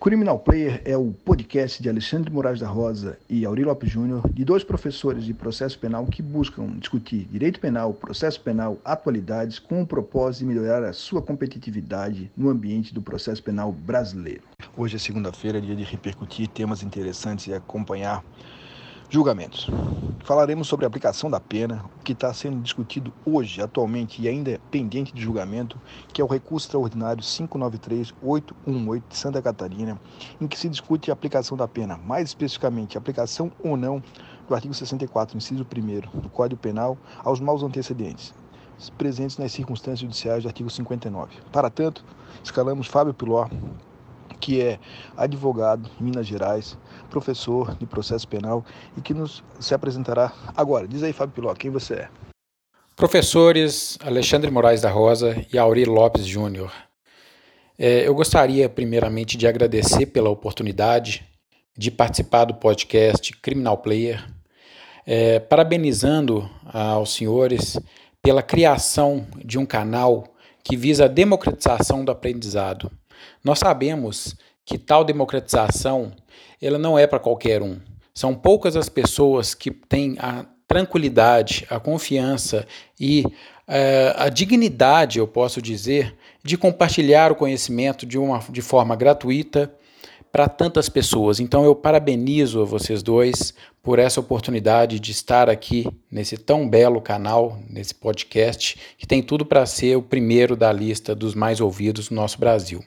Criminal Player é o podcast de Alexandre Moraes da Rosa e Auri Lopes Júnior, de dois professores de processo penal que buscam discutir direito penal, processo penal, atualidades, com o propósito de melhorar a sua competitividade no ambiente do processo penal brasileiro. Hoje é segunda-feira, dia de repercutir temas interessantes e acompanhar Julgamentos. Falaremos sobre a aplicação da pena, o que está sendo discutido hoje, atualmente e ainda é pendente de julgamento, que é o recurso extraordinário 593-818 de Santa Catarina, em que se discute a aplicação da pena, mais especificamente a aplicação ou não do artigo 64, inciso 1 do Código Penal aos maus antecedentes, presentes nas circunstâncias judiciais do artigo 59. Para tanto, escalamos Fábio Piló, que é advogado em Minas Gerais, professor de processo penal e que nos se apresentará agora. Diz aí, Fábio Piló, quem você é? Professores Alexandre Moraes da Rosa e Auri Lopes Júnior. É, eu gostaria, primeiramente, de agradecer pela oportunidade de participar do podcast Criminal Player, é, parabenizando aos senhores pela criação de um canal que visa a democratização do aprendizado. Nós sabemos que tal democratização ela não é para qualquer um. São poucas as pessoas que têm a tranquilidade, a confiança e uh, a dignidade, eu posso dizer, de compartilhar o conhecimento de, uma, de forma gratuita para tantas pessoas. Então eu parabenizo a vocês dois por essa oportunidade de estar aqui nesse tão belo canal, nesse podcast, que tem tudo para ser o primeiro da lista dos mais ouvidos no nosso Brasil.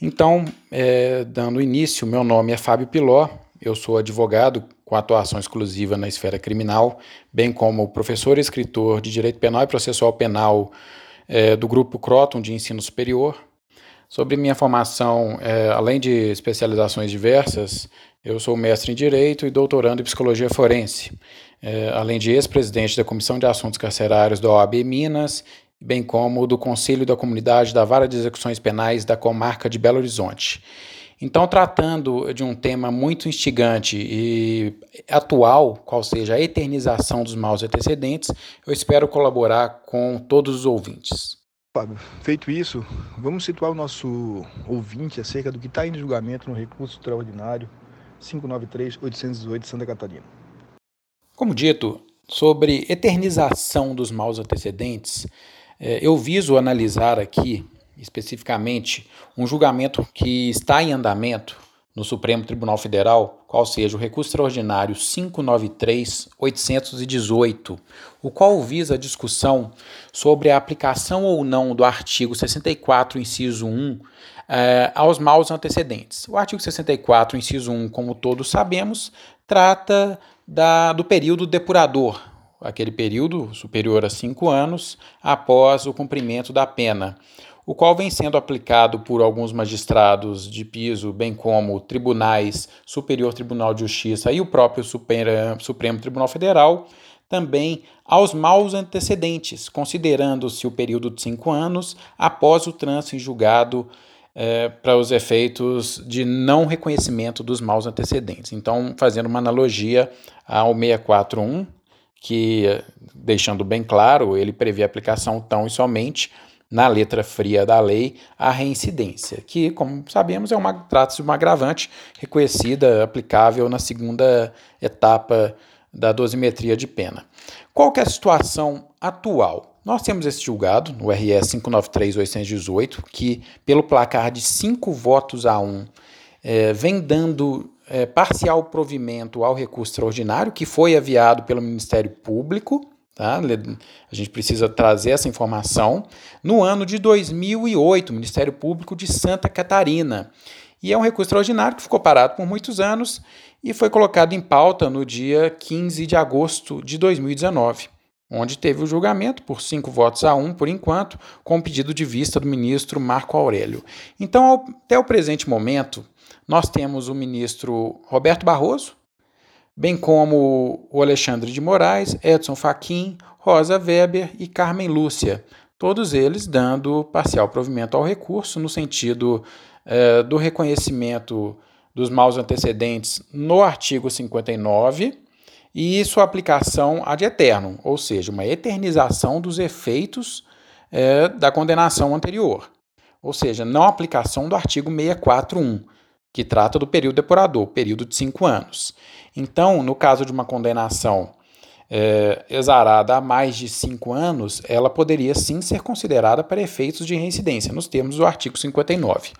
Então, é, dando início, meu nome é Fábio Piló, eu sou advogado com atuação exclusiva na esfera criminal, bem como professor e escritor de Direito Penal e Processual Penal é, do Grupo Croton de Ensino Superior. Sobre minha formação, é, além de especializações diversas, eu sou mestre em Direito e doutorando em Psicologia Forense, é, além de ex-presidente da Comissão de Assuntos Carcerários da OAB Minas bem como do Conselho da Comunidade da Vara de Execuções Penais da Comarca de Belo Horizonte. Então, tratando de um tema muito instigante e atual, qual seja a eternização dos maus antecedentes, eu espero colaborar com todos os ouvintes. Fábio, feito isso, vamos situar o nosso ouvinte acerca do que está em julgamento no recurso extraordinário 593-818 de Santa Catarina. Como dito, sobre eternização dos maus antecedentes, eu viso analisar aqui, especificamente, um julgamento que está em andamento no Supremo Tribunal Federal, qual seja o recurso extraordinário 593-818, o qual visa a discussão sobre a aplicação ou não do artigo 64, inciso 1, eh, aos maus antecedentes. O artigo 64, inciso 1, como todos sabemos, trata da, do período depurador, aquele período superior a cinco anos após o cumprimento da pena, o qual vem sendo aplicado por alguns magistrados de piso, bem como tribunais, Superior Tribunal de Justiça e o próprio Supremo Tribunal Federal, também aos maus antecedentes, considerando-se o período de cinco anos após o trânsito em julgado é, para os efeitos de não reconhecimento dos maus antecedentes. Então, fazendo uma analogia ao 641, que, deixando bem claro, ele prevê a aplicação tão e somente na letra fria da lei a reincidência, que, como sabemos, é uma trata-se de uma agravante reconhecida, aplicável na segunda etapa da dosimetria de pena. Qual que é a situação atual? Nós temos esse julgado no RS 593-818, que, pelo placar de cinco votos a um, é, vem dando é, parcial provimento ao recurso extraordinário, que foi aviado pelo Ministério Público. Tá? A gente precisa trazer essa informação. No ano de 2008, o Ministério Público de Santa Catarina. E é um recurso extraordinário que ficou parado por muitos anos e foi colocado em pauta no dia 15 de agosto de 2019, onde teve o julgamento por cinco votos a um, por enquanto, com pedido de vista do ministro Marco Aurélio. Então, até o presente momento, nós temos o ministro Roberto Barroso, bem como o Alexandre de Moraes, Edson Fachin, Rosa Weber e Carmen Lúcia, todos eles dando parcial provimento ao recurso no sentido eh, do reconhecimento dos maus antecedentes no artigo 59 e sua aplicação ad eterno, ou seja, uma eternização dos efeitos eh, da condenação anterior, ou seja, não aplicação do artigo 641 que trata do período depurador, período de cinco anos. Então, no caso de uma condenação é, exarada há mais de cinco anos, ela poderia sim ser considerada para efeitos de reincidência, nos termos do artigo 59.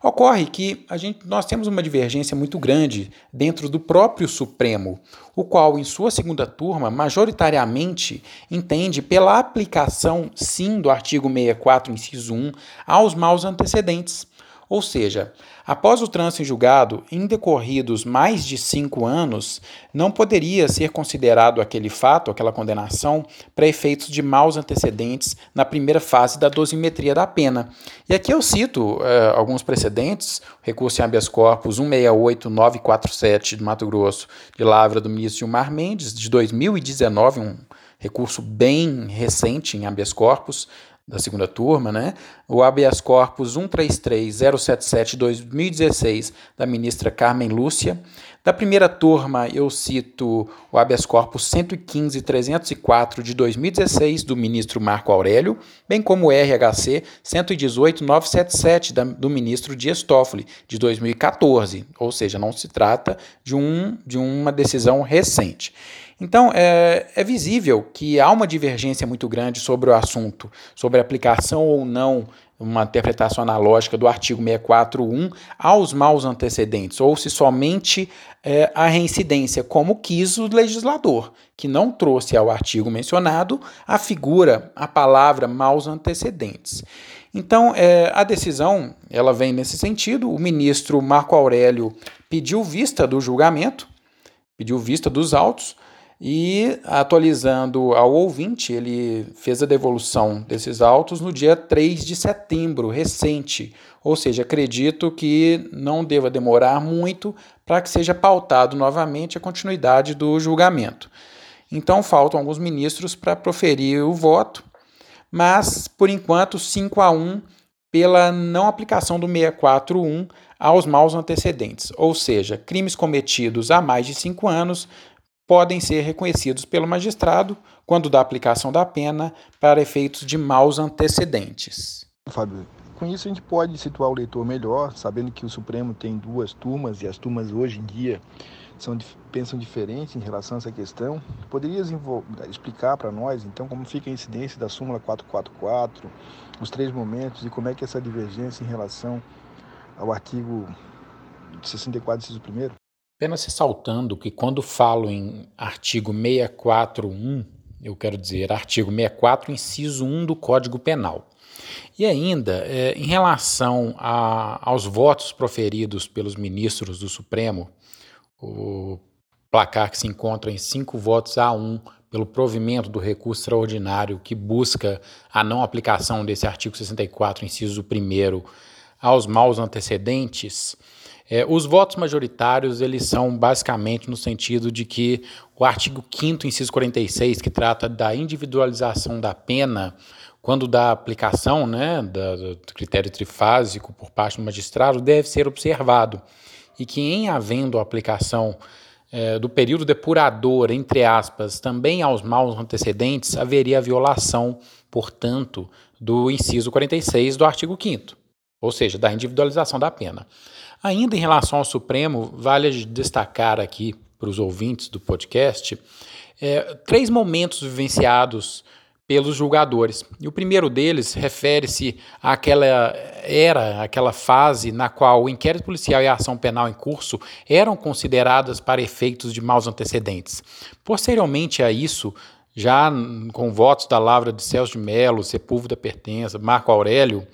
Ocorre que a gente, nós temos uma divergência muito grande dentro do próprio Supremo, o qual, em sua segunda turma, majoritariamente entende pela aplicação, sim, do artigo 64, inciso 1, aos maus antecedentes. Ou seja, após o trânsito em julgado, em decorridos mais de cinco anos, não poderia ser considerado aquele fato, aquela condenação, para efeitos de maus antecedentes na primeira fase da dosimetria da pena. E aqui eu cito eh, alguns precedentes: recurso em habeas corpus 168947 de Mato Grosso, de Lavra do ministro Gilmar Mendes, de 2019, um recurso bem recente em habeas corpus, da segunda turma, né? O habeas corpus 133077 2016 da ministra Carmen Lúcia. Da primeira turma, eu cito o habeas corpus 115304 de 2016 do ministro Marco Aurélio, bem como o RHC 118977 do ministro Dias Toffoli de 2014, ou seja, não se trata de um de uma decisão recente. Então, é, é, visível que há uma divergência muito grande sobre o assunto, sobre a aplicação ou não uma interpretação analógica do artigo 641 aos maus antecedentes, ou se somente é, a reincidência, como quis o legislador, que não trouxe ao artigo mencionado a figura, a palavra maus antecedentes. Então, é, a decisão ela vem nesse sentido. O ministro Marco Aurélio pediu vista do julgamento, pediu vista dos autos, e atualizando ao ouvinte, ele fez a devolução desses autos no dia 3 de setembro, recente. Ou seja, acredito que não deva demorar muito para que seja pautado novamente a continuidade do julgamento. Então faltam alguns ministros para proferir o voto, mas por enquanto 5 a 1 pela não aplicação do 641 aos maus antecedentes, ou seja, crimes cometidos há mais de cinco anos podem ser reconhecidos pelo magistrado quando da aplicação da pena para efeitos de maus antecedentes. Fábio, com isso a gente pode situar o leitor melhor, sabendo que o Supremo tem duas turmas e as turmas hoje em dia são, pensam diferente em relação a essa questão. Poderias explicar para nós, então, como fica a incidência da súmula 444, os três momentos e como é que é essa divergência em relação ao artigo 64, inciso 1? Apenas ressaltando que quando falo em artigo 641, eu quero dizer artigo 64, inciso 1 do Código Penal. E ainda, é, em relação a, aos votos proferidos pelos ministros do Supremo, o placar que se encontra em cinco votos a um pelo provimento do recurso extraordinário que busca a não aplicação desse artigo 64, inciso 1 aos maus antecedentes, é, os votos majoritários, eles são basicamente no sentido de que o artigo 5 inciso 46, que trata da individualização da pena, quando da aplicação né, do critério trifásico por parte do magistrado, deve ser observado. E que, em havendo a aplicação é, do período depurador, entre aspas, também aos maus antecedentes, haveria violação, portanto, do inciso 46 do artigo 5 ou seja, da individualização da pena. Ainda em relação ao Supremo, vale destacar aqui para os ouvintes do podcast é, três momentos vivenciados pelos julgadores. E o primeiro deles refere-se àquela era, aquela fase na qual o inquérito policial e a ação penal em curso eram consideradas para efeitos de maus antecedentes. Posteriormente a isso, já com votos da Lavra de Celso de Mello, Sepúlveda Pertença, Marco Aurélio,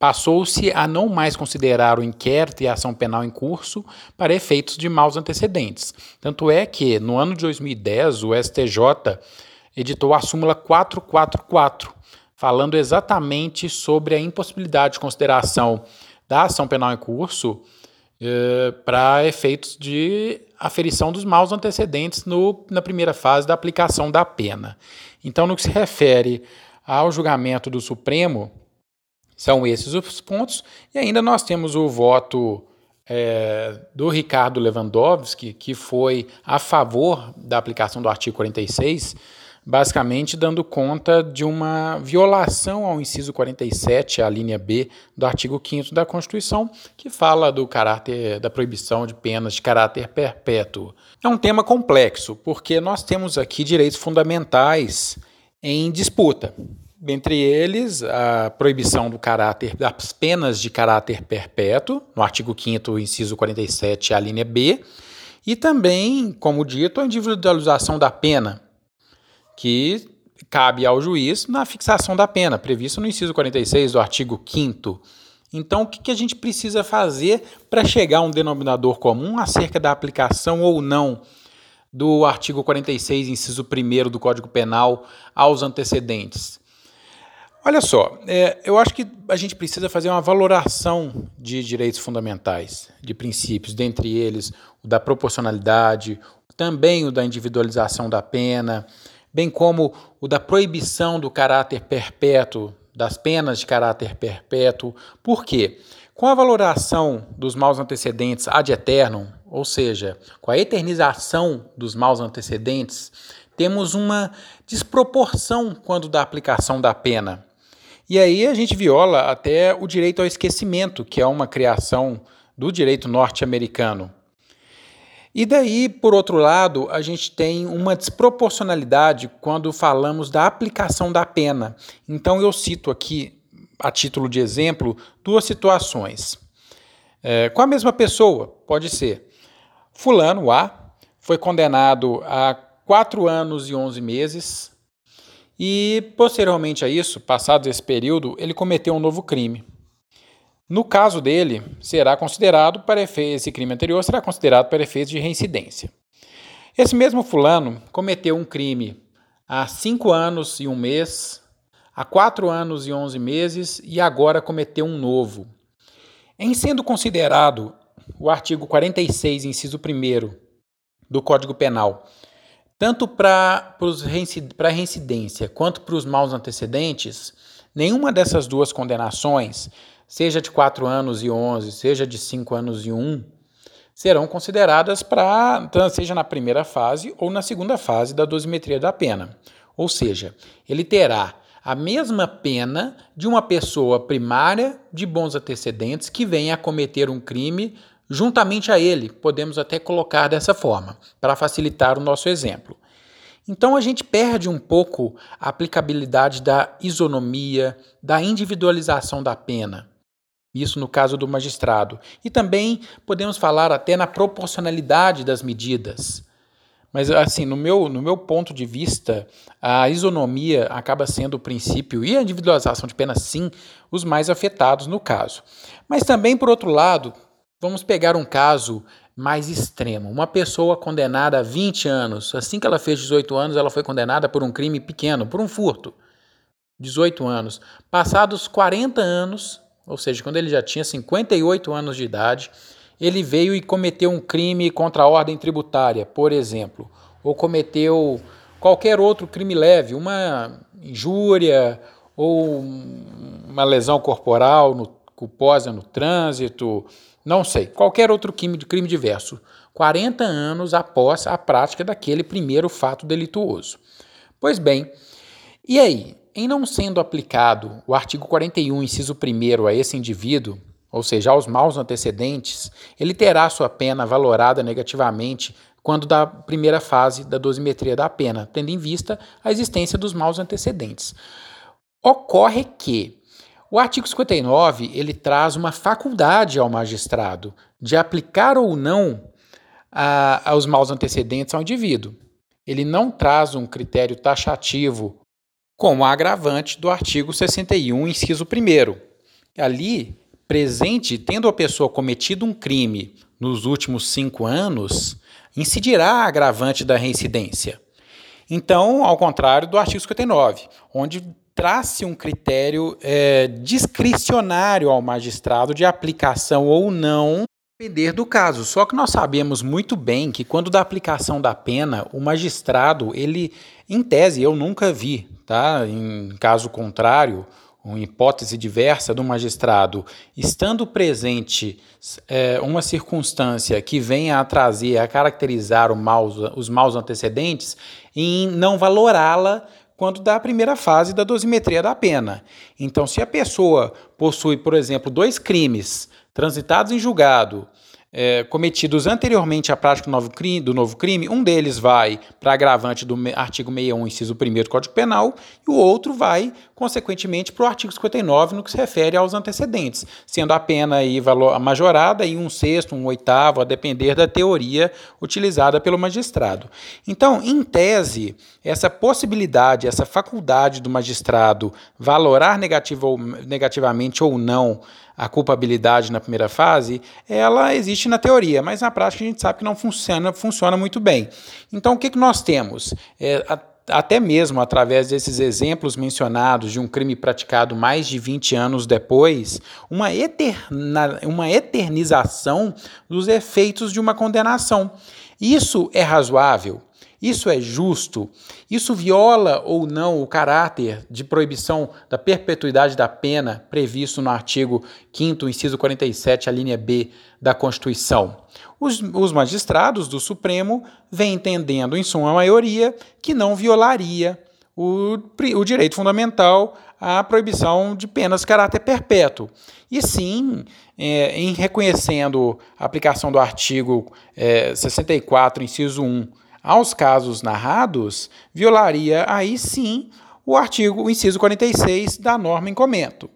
passou-se a não mais considerar o inquérito e a ação penal em curso para efeitos de maus antecedentes. Tanto é que, no ano de 2010, o STJ editou a súmula 444, falando exatamente sobre a impossibilidade de consideração da ação penal em curso eh, para efeitos de aferição dos maus antecedentes no, na primeira fase da aplicação da pena. Então, no que se refere ao julgamento do Supremo, são esses os pontos. E ainda nós temos o voto é, do Ricardo Lewandowski, que foi a favor da aplicação do artigo 46, basicamente dando conta de uma violação ao inciso 47, a linha B do artigo 5 da Constituição, que fala do caráter da proibição de penas de caráter perpétuo. É um tema complexo, porque nós temos aqui direitos fundamentais em disputa. Dentre eles, a proibição do caráter das penas de caráter perpétuo, no artigo 5 inciso 47, a linha B, e também, como dito, a individualização da pena, que cabe ao juiz na fixação da pena, previsto no inciso 46 do artigo 5 então, o que a gente precisa fazer para chegar a um denominador comum acerca da aplicação ou não do artigo 46, inciso 1 do Código Penal aos antecedentes? Olha só, é, eu acho que a gente precisa fazer uma valoração de direitos fundamentais, de princípios, dentre eles o da proporcionalidade, também o da individualização da pena, bem como o da proibição do caráter perpétuo, das penas de caráter perpétuo. Por quê? Com a valoração dos maus antecedentes ad eternum, ou seja, com a eternização dos maus antecedentes, temos uma desproporção quando da aplicação da pena. E aí a gente viola até o direito ao esquecimento, que é uma criação do direito norte-americano. E daí, por outro lado, a gente tem uma desproporcionalidade quando falamos da aplicação da pena. Então, eu cito aqui, a título de exemplo, duas situações. É, com a mesma pessoa, pode ser. Fulano A foi condenado a quatro anos e onze meses e, posteriormente a isso, passado esse período, ele cometeu um novo crime. No caso dele, será considerado para efeitos, esse crime anterior será considerado para efeitos de reincidência. Esse mesmo fulano cometeu um crime há cinco anos e um mês, há quatro anos e onze meses e agora cometeu um novo. Em sendo considerado o artigo 46, inciso 1 do Código Penal, tanto para a reincidência quanto para os maus antecedentes, nenhuma dessas duas condenações, seja de 4 anos e 11, seja de 5 anos e 1, serão consideradas para, seja na primeira fase ou na segunda fase da dosimetria da pena. Ou seja, ele terá a mesma pena de uma pessoa primária de bons antecedentes que venha a cometer um crime juntamente a ele. Podemos até colocar dessa forma, para facilitar o nosso exemplo. Então a gente perde um pouco a aplicabilidade da isonomia, da individualização da pena. Isso no caso do magistrado. E também podemos falar até na proporcionalidade das medidas. Mas, assim, no meu, no meu ponto de vista, a isonomia acaba sendo o princípio e a individualização de pena, sim, os mais afetados no caso. Mas também, por outro lado, Vamos pegar um caso mais extremo. Uma pessoa condenada a 20 anos, assim que ela fez 18 anos, ela foi condenada por um crime pequeno, por um furto. 18 anos. Passados 40 anos, ou seja, quando ele já tinha 58 anos de idade, ele veio e cometeu um crime contra a ordem tributária, por exemplo, ou cometeu qualquer outro crime leve, uma injúria ou uma lesão corporal no, culposa no trânsito, não sei, qualquer outro crime, crime diverso, 40 anos após a prática daquele primeiro fato delituoso. Pois bem, e aí, em não sendo aplicado o artigo 41, inciso 1 a esse indivíduo, ou seja, aos maus antecedentes, ele terá sua pena valorada negativamente quando da primeira fase da dosimetria da pena, tendo em vista a existência dos maus antecedentes. Ocorre que o artigo 59 ele traz uma faculdade ao magistrado de aplicar ou não a, aos maus antecedentes ao indivíduo. Ele não traz um critério taxativo como agravante do artigo 61, inciso 1. Ali, presente, tendo a pessoa cometido um crime nos últimos cinco anos, incidirá agravante da reincidência. Então, ao contrário do artigo 59, onde traz-se um critério é, discricionário ao magistrado de aplicação ou não depender do caso. Só que nós sabemos muito bem que quando da aplicação da pena, o magistrado, ele, em tese, eu nunca vi, tá? Em caso contrário, uma hipótese diversa do magistrado, estando presente é, uma circunstância que venha a trazer, a caracterizar maus, os maus antecedentes, em não valorá-la quanto da primeira fase da dosimetria da pena. Então, se a pessoa possui, por exemplo, dois crimes transitados em julgado, é, cometidos anteriormente à prática do novo crime, do novo crime um deles vai para agravante do artigo 61, inciso 1 do Código Penal, e o outro vai, consequentemente, para o artigo 59, no que se refere aos antecedentes, sendo a pena aí majorada e um sexto, um oitavo, a depender da teoria utilizada pelo magistrado. Então, em tese, essa possibilidade, essa faculdade do magistrado valorar negativo, negativamente ou não a culpabilidade na primeira fase, ela existe na teoria, mas na prática a gente sabe que não funciona, funciona muito bem. Então, o que, que nós temos? É, a, até mesmo através desses exemplos mencionados de um crime praticado mais de 20 anos depois, uma, eterna, uma eternização dos efeitos de uma condenação. Isso é razoável? Isso é justo? Isso viola ou não o caráter de proibição da perpetuidade da pena previsto no artigo 5, inciso 47, a linha B da Constituição? Os, os magistrados do Supremo vêm entendendo, em sua maioria, que não violaria o, o direito fundamental à proibição de penas de caráter perpétuo. E sim, é, em reconhecendo a aplicação do artigo é, 64, inciso 1 aos casos narrados, violaria aí sim o artigo, o inciso 46 da norma em comento.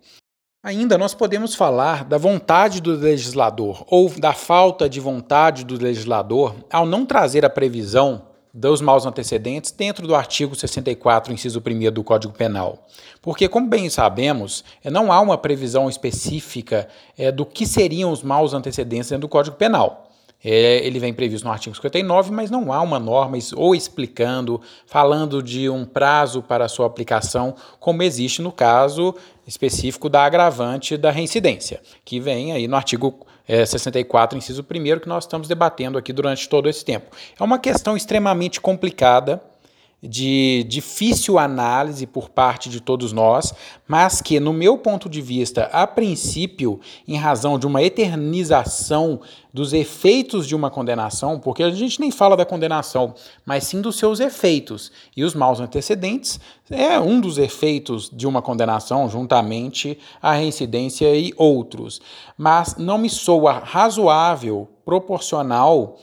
Ainda nós podemos falar da vontade do legislador ou da falta de vontade do legislador ao não trazer a previsão dos maus antecedentes dentro do artigo 64, inciso 1 do Código Penal. Porque, como bem sabemos, não há uma previsão específica é, do que seriam os maus antecedentes dentro do Código Penal. É, ele vem previsto no artigo 59, mas não há uma norma ou explicando, falando de um prazo para sua aplicação, como existe no caso específico da agravante da reincidência, que vem aí no artigo é, 64, inciso 1, que nós estamos debatendo aqui durante todo esse tempo. É uma questão extremamente complicada de difícil análise por parte de todos nós, mas que, no meu ponto de vista, a princípio, em razão de uma eternização dos efeitos de uma condenação, porque a gente nem fala da condenação, mas sim dos seus efeitos. E os maus antecedentes é um dos efeitos de uma condenação, juntamente à reincidência e outros. Mas não me soa razoável, proporcional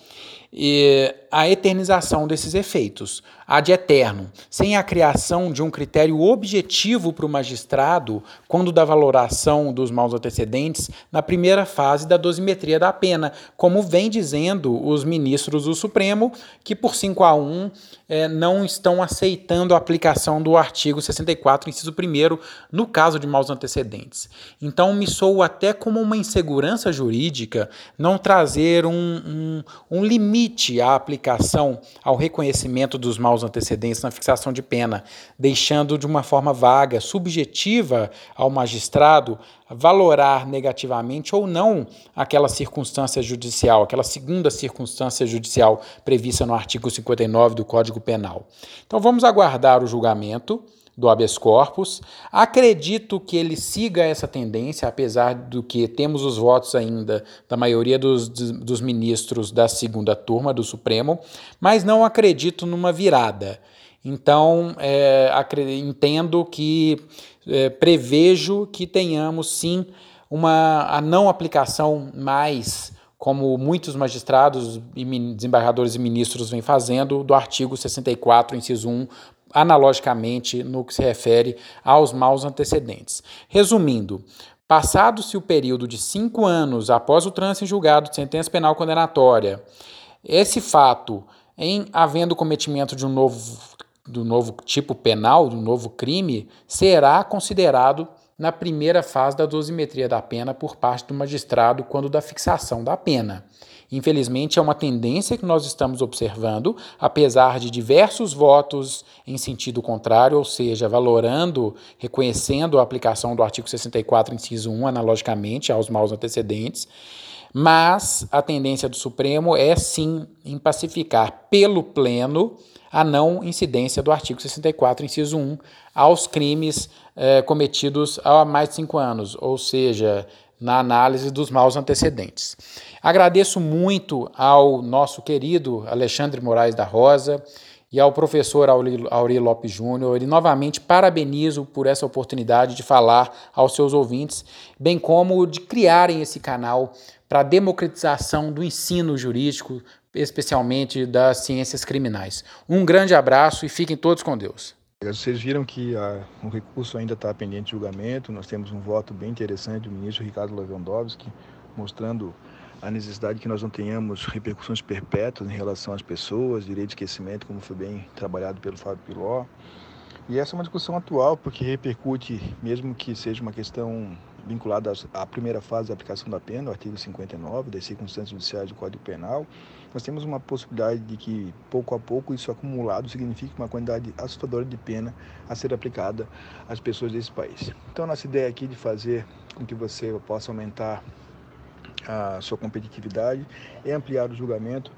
e a eternização desses efeitos, a de eterno, sem a criação de um critério objetivo para o magistrado quando da valoração dos maus antecedentes na primeira fase da dosimetria da pena, como vem dizendo os ministros do Supremo, que por 5 a 1 é, não estão aceitando a aplicação do artigo 64, inciso 1, no caso de maus antecedentes. Então, me sou até como uma insegurança jurídica não trazer um, um, um limite à aplicação ao reconhecimento dos maus antecedentes na fixação de pena, deixando de uma forma vaga, subjetiva ao magistrado valorar negativamente ou não aquela circunstância judicial, aquela segunda circunstância judicial prevista no artigo 59 do Código Penal. Então vamos aguardar o julgamento do habeas corpus. Acredito que ele siga essa tendência, apesar do que temos os votos ainda da maioria dos, dos ministros da segunda turma do Supremo, mas não acredito numa virada. Então, é, entendo que é, prevejo que tenhamos sim uma a não aplicação mais como muitos magistrados e desembargadores e ministros vêm fazendo, do artigo 64, inciso 1, analogicamente no que se refere aos maus antecedentes. Resumindo, passado-se o período de cinco anos após o trânsito em julgado de sentença penal condenatória, esse fato, em havendo cometimento de um novo do novo tipo penal, do novo crime, será considerado na primeira fase da dosimetria da pena por parte do magistrado quando da fixação da pena. Infelizmente, é uma tendência que nós estamos observando, apesar de diversos votos em sentido contrário, ou seja, valorando, reconhecendo a aplicação do artigo 64, inciso 1, analogicamente aos maus antecedentes. Mas a tendência do Supremo é sim em pacificar pelo pleno a não incidência do artigo 64, inciso 1, aos crimes eh, cometidos há mais de cinco anos, ou seja, na análise dos maus antecedentes. Agradeço muito ao nosso querido Alexandre Moraes da Rosa e ao professor Auri Lopes Júnior. E novamente parabenizo por essa oportunidade de falar aos seus ouvintes, bem como de criarem esse canal para a democratização do ensino jurídico, especialmente das ciências criminais. Um grande abraço e fiquem todos com Deus. Vocês viram que a, o recurso ainda está pendente de julgamento. Nós temos um voto bem interessante do ministro Ricardo Lewandowski, mostrando a necessidade que nós não tenhamos repercussões perpétuas em relação às pessoas, direito de esquecimento, como foi bem trabalhado pelo Fábio Piló. E essa é uma discussão atual, porque repercute, mesmo que seja uma questão vinculada à primeira fase da aplicação da pena, o artigo 59 das circunstâncias judiciais do Código Penal, nós temos uma possibilidade de que, pouco a pouco, isso acumulado signifique uma quantidade assustadora de pena a ser aplicada às pessoas desse país. Então, nossa ideia aqui de fazer com que você possa aumentar a sua competitividade é ampliar o julgamento.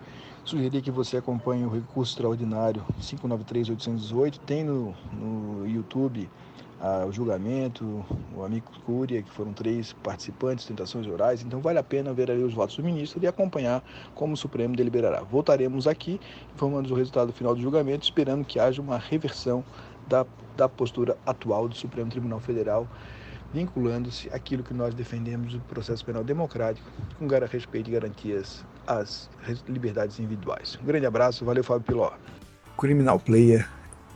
Sugerir que você acompanhe o recurso extraordinário 593-818, tem no, no YouTube o julgamento, o amigo Cúria, que foram três participantes, tentações orais. Então vale a pena ver ali os votos do ministro e acompanhar como o Supremo deliberará. Voltaremos aqui informando o resultado final do julgamento, esperando que haja uma reversão da, da postura atual do Supremo Tribunal Federal, vinculando-se àquilo que nós defendemos do processo penal democrático, com respeito e garantias às liberdades individuais. Um grande abraço, valeu Fábio Piló. Criminal Player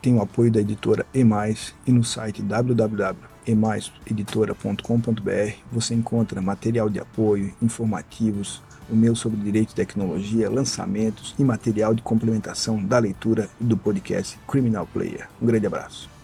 tem o apoio da editora Emais e no site www.emaiseditora.com.br você encontra material de apoio, informativos, o meu sobre direito e tecnologia, lançamentos e material de complementação da leitura do podcast Criminal Player. Um grande abraço.